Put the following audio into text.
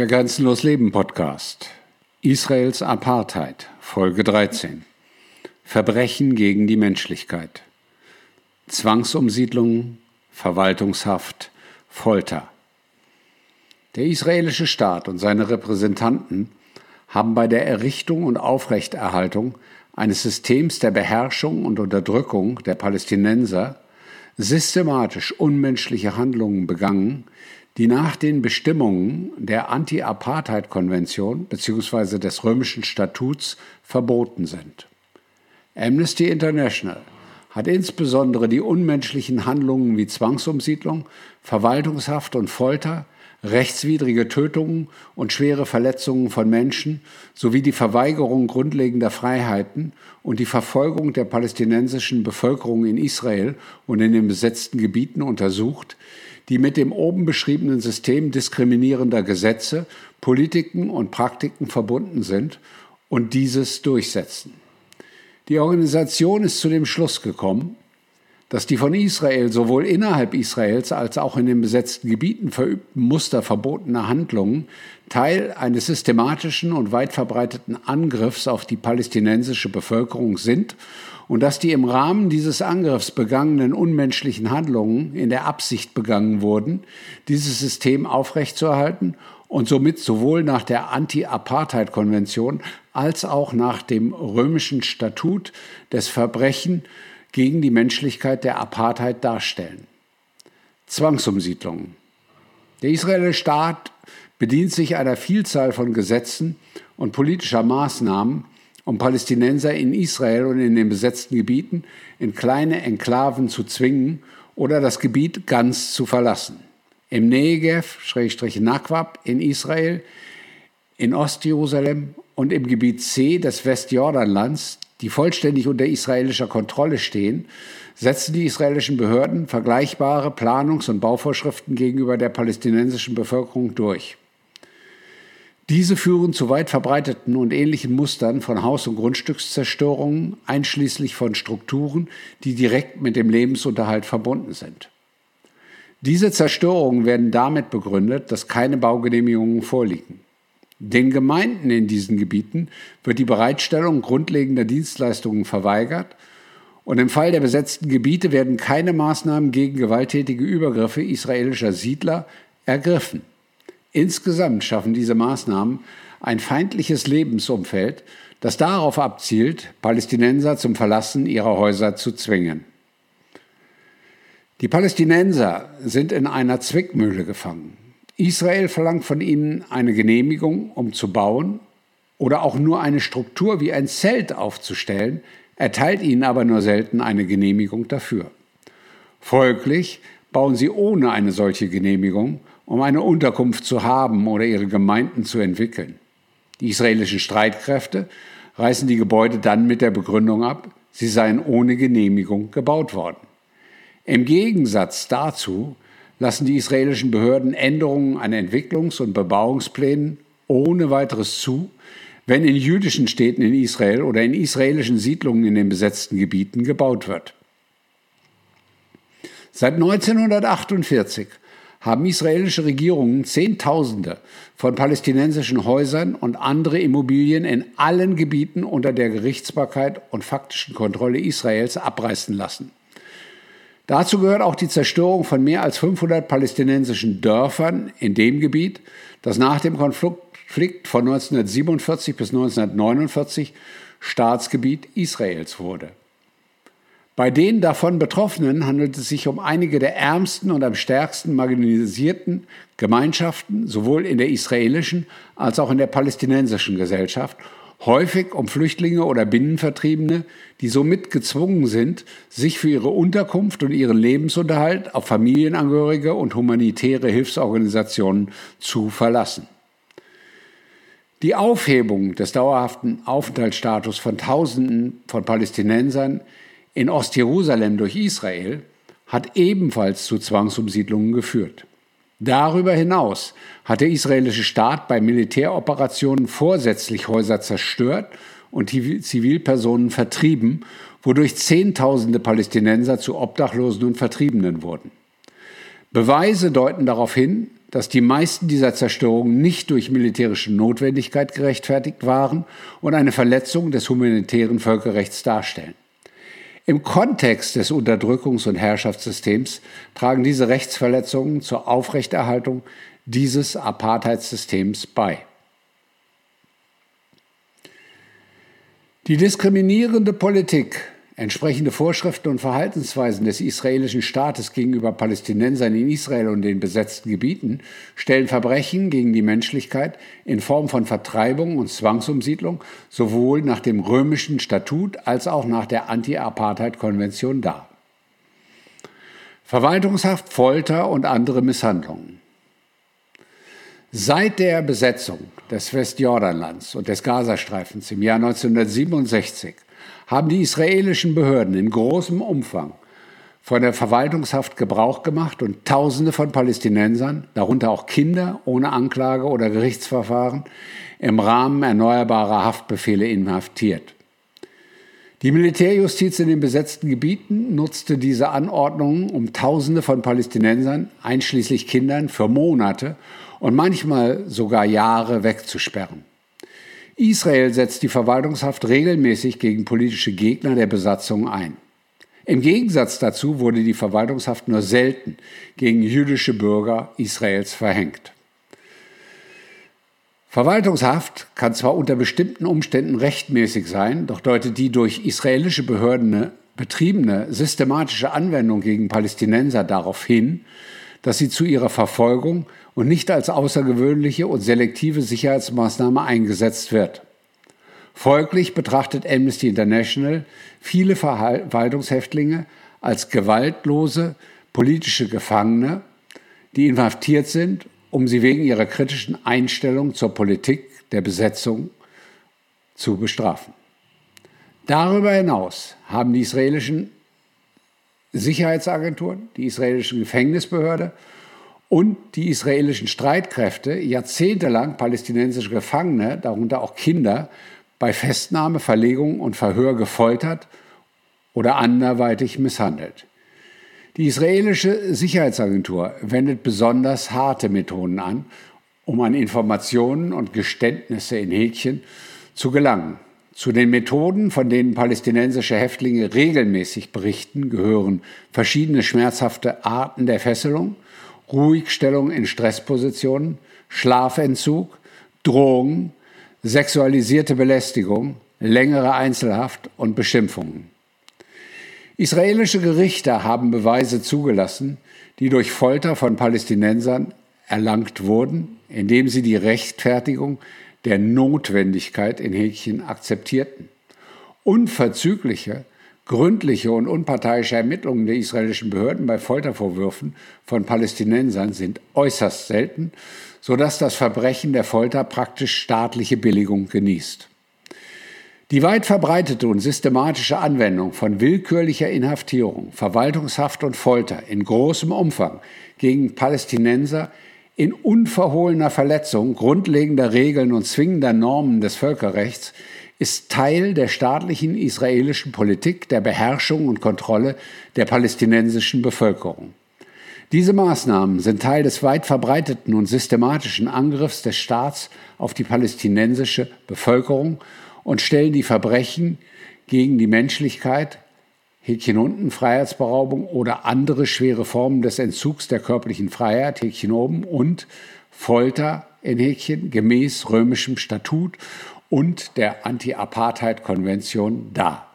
Der Grenzenlos Leben Podcast. Israels Apartheid, Folge 13. Verbrechen gegen die Menschlichkeit. Zwangsumsiedlung, Verwaltungshaft, Folter. Der israelische Staat und seine Repräsentanten haben bei der Errichtung und Aufrechterhaltung eines Systems der Beherrschung und Unterdrückung der Palästinenser systematisch unmenschliche Handlungen begangen, die nach den Bestimmungen der Anti-Apartheid-Konvention bzw. des römischen Statuts verboten sind. Amnesty International hat insbesondere die unmenschlichen Handlungen wie Zwangsumsiedlung, Verwaltungshaft und Folter, rechtswidrige Tötungen und schwere Verletzungen von Menschen sowie die Verweigerung grundlegender Freiheiten und die Verfolgung der palästinensischen Bevölkerung in Israel und in den besetzten Gebieten untersucht, die mit dem oben beschriebenen System diskriminierender Gesetze, Politiken und Praktiken verbunden sind und dieses durchsetzen. Die Organisation ist zu dem Schluss gekommen, dass die von Israel sowohl innerhalb Israels als auch in den besetzten Gebieten verübten Muster verbotener Handlungen Teil eines systematischen und weit verbreiteten Angriffs auf die palästinensische Bevölkerung sind und dass die im Rahmen dieses Angriffs begangenen unmenschlichen Handlungen in der Absicht begangen wurden, dieses System aufrechtzuerhalten und somit sowohl nach der Anti-Apartheid-Konvention als auch nach dem römischen Statut des Verbrechen gegen die Menschlichkeit der Apartheid darstellen. Zwangsumsiedlungen. Der israelische Staat bedient sich einer Vielzahl von Gesetzen und politischer Maßnahmen, um Palästinenser in Israel und in den besetzten Gebieten in kleine Enklaven zu zwingen oder das Gebiet ganz zu verlassen. Im Negev, Naquab in Israel, in Ostjerusalem und im Gebiet C des Westjordanlands, die vollständig unter israelischer Kontrolle stehen, setzen die israelischen Behörden vergleichbare Planungs- und Bauvorschriften gegenüber der palästinensischen Bevölkerung durch. Diese führen zu weit verbreiteten und ähnlichen Mustern von Haus- und Grundstückszerstörungen, einschließlich von Strukturen, die direkt mit dem Lebensunterhalt verbunden sind. Diese Zerstörungen werden damit begründet, dass keine Baugenehmigungen vorliegen. Den Gemeinden in diesen Gebieten wird die Bereitstellung grundlegender Dienstleistungen verweigert und im Fall der besetzten Gebiete werden keine Maßnahmen gegen gewalttätige Übergriffe israelischer Siedler ergriffen. Insgesamt schaffen diese Maßnahmen ein feindliches Lebensumfeld, das darauf abzielt, Palästinenser zum Verlassen ihrer Häuser zu zwingen. Die Palästinenser sind in einer Zwickmühle gefangen. Israel verlangt von ihnen eine Genehmigung, um zu bauen oder auch nur eine Struktur wie ein Zelt aufzustellen, erteilt ihnen aber nur selten eine Genehmigung dafür. Folglich bauen sie ohne eine solche Genehmigung um eine Unterkunft zu haben oder ihre Gemeinden zu entwickeln. Die israelischen Streitkräfte reißen die Gebäude dann mit der Begründung ab, sie seien ohne Genehmigung gebaut worden. Im Gegensatz dazu lassen die israelischen Behörden Änderungen an Entwicklungs- und Bebauungsplänen ohne weiteres zu, wenn in jüdischen Städten in Israel oder in israelischen Siedlungen in den besetzten Gebieten gebaut wird. Seit 1948 haben israelische Regierungen Zehntausende von palästinensischen Häusern und andere Immobilien in allen Gebieten unter der Gerichtsbarkeit und faktischen Kontrolle Israels abreißen lassen. Dazu gehört auch die Zerstörung von mehr als 500 palästinensischen Dörfern in dem Gebiet, das nach dem Konflikt von 1947 bis 1949 Staatsgebiet Israels wurde. Bei den davon Betroffenen handelt es sich um einige der ärmsten und am stärksten marginalisierten Gemeinschaften, sowohl in der israelischen als auch in der palästinensischen Gesellschaft, häufig um Flüchtlinge oder Binnenvertriebene, die somit gezwungen sind, sich für ihre Unterkunft und ihren Lebensunterhalt auf Familienangehörige und humanitäre Hilfsorganisationen zu verlassen. Die Aufhebung des dauerhaften Aufenthaltsstatus von Tausenden von Palästinensern in Ostjerusalem durch Israel hat ebenfalls zu Zwangsumsiedlungen geführt. Darüber hinaus hat der israelische Staat bei Militäroperationen vorsätzlich Häuser zerstört und die Zivilpersonen vertrieben, wodurch Zehntausende Palästinenser zu Obdachlosen und Vertriebenen wurden. Beweise deuten darauf hin, dass die meisten dieser Zerstörungen nicht durch militärische Notwendigkeit gerechtfertigt waren und eine Verletzung des humanitären Völkerrechts darstellen. Im Kontext des Unterdrückungs- und Herrschaftssystems tragen diese Rechtsverletzungen zur Aufrechterhaltung dieses Apartheidssystems bei. Die diskriminierende Politik Entsprechende Vorschriften und Verhaltensweisen des israelischen Staates gegenüber Palästinensern in Israel und den besetzten Gebieten stellen Verbrechen gegen die Menschlichkeit in Form von Vertreibung und Zwangsumsiedlung sowohl nach dem römischen Statut als auch nach der Anti-Apartheid-Konvention dar. Verwaltungshaft, Folter und andere Misshandlungen. Seit der Besetzung des Westjordanlands und des Gazastreifens im Jahr 1967 haben die israelischen Behörden in großem Umfang von der Verwaltungshaft Gebrauch gemacht und Tausende von Palästinensern, darunter auch Kinder ohne Anklage oder Gerichtsverfahren, im Rahmen erneuerbarer Haftbefehle inhaftiert. Die Militärjustiz in den besetzten Gebieten nutzte diese Anordnungen, um Tausende von Palästinensern, einschließlich Kindern, für Monate und manchmal sogar Jahre wegzusperren. Israel setzt die Verwaltungshaft regelmäßig gegen politische Gegner der Besatzung ein. Im Gegensatz dazu wurde die Verwaltungshaft nur selten gegen jüdische Bürger Israels verhängt. Verwaltungshaft kann zwar unter bestimmten Umständen rechtmäßig sein, doch deutet die durch israelische Behörden betriebene systematische Anwendung gegen Palästinenser darauf hin, dass sie zu ihrer Verfolgung und nicht als außergewöhnliche und selektive Sicherheitsmaßnahme eingesetzt wird. Folglich betrachtet Amnesty International viele Verwaltungshäftlinge als gewaltlose politische Gefangene, die inhaftiert sind, um sie wegen ihrer kritischen Einstellung zur Politik der Besetzung zu bestrafen. Darüber hinaus haben die israelischen Sicherheitsagenturen, die israelische Gefängnisbehörde und die israelischen Streitkräfte jahrzehntelang palästinensische Gefangene, darunter auch Kinder, bei Festnahme, Verlegung und Verhör gefoltert oder anderweitig misshandelt. Die israelische Sicherheitsagentur wendet besonders harte Methoden an, um an Informationen und Geständnisse in Häkchen zu gelangen. Zu den Methoden, von denen palästinensische Häftlinge regelmäßig berichten, gehören verschiedene schmerzhafte Arten der Fesselung, Ruhigstellung in Stresspositionen, Schlafentzug, Drohungen, sexualisierte Belästigung, längere Einzelhaft und Beschimpfungen. Israelische Gerichte haben Beweise zugelassen, die durch Folter von Palästinensern erlangt wurden, indem sie die Rechtfertigung der Notwendigkeit in Häkchen akzeptierten. Unverzügliche, gründliche und unparteiische Ermittlungen der israelischen Behörden bei Foltervorwürfen von Palästinensern sind äußerst selten, sodass das Verbrechen der Folter praktisch staatliche Billigung genießt. Die weit verbreitete und systematische Anwendung von willkürlicher Inhaftierung, Verwaltungshaft und Folter in großem Umfang gegen Palästinenser in unverhohlener Verletzung grundlegender Regeln und zwingender Normen des Völkerrechts ist Teil der staatlichen israelischen Politik der Beherrschung und Kontrolle der palästinensischen Bevölkerung. Diese Maßnahmen sind Teil des weit verbreiteten und systematischen Angriffs des Staats auf die palästinensische Bevölkerung und stellen die Verbrechen gegen die Menschlichkeit, Häkchen unten, Freiheitsberaubung oder andere schwere Formen des Entzugs der körperlichen Freiheit, Häkchen oben, und Folter in Häkchen gemäß römischem Statut und der Anti-Apartheid-Konvention dar.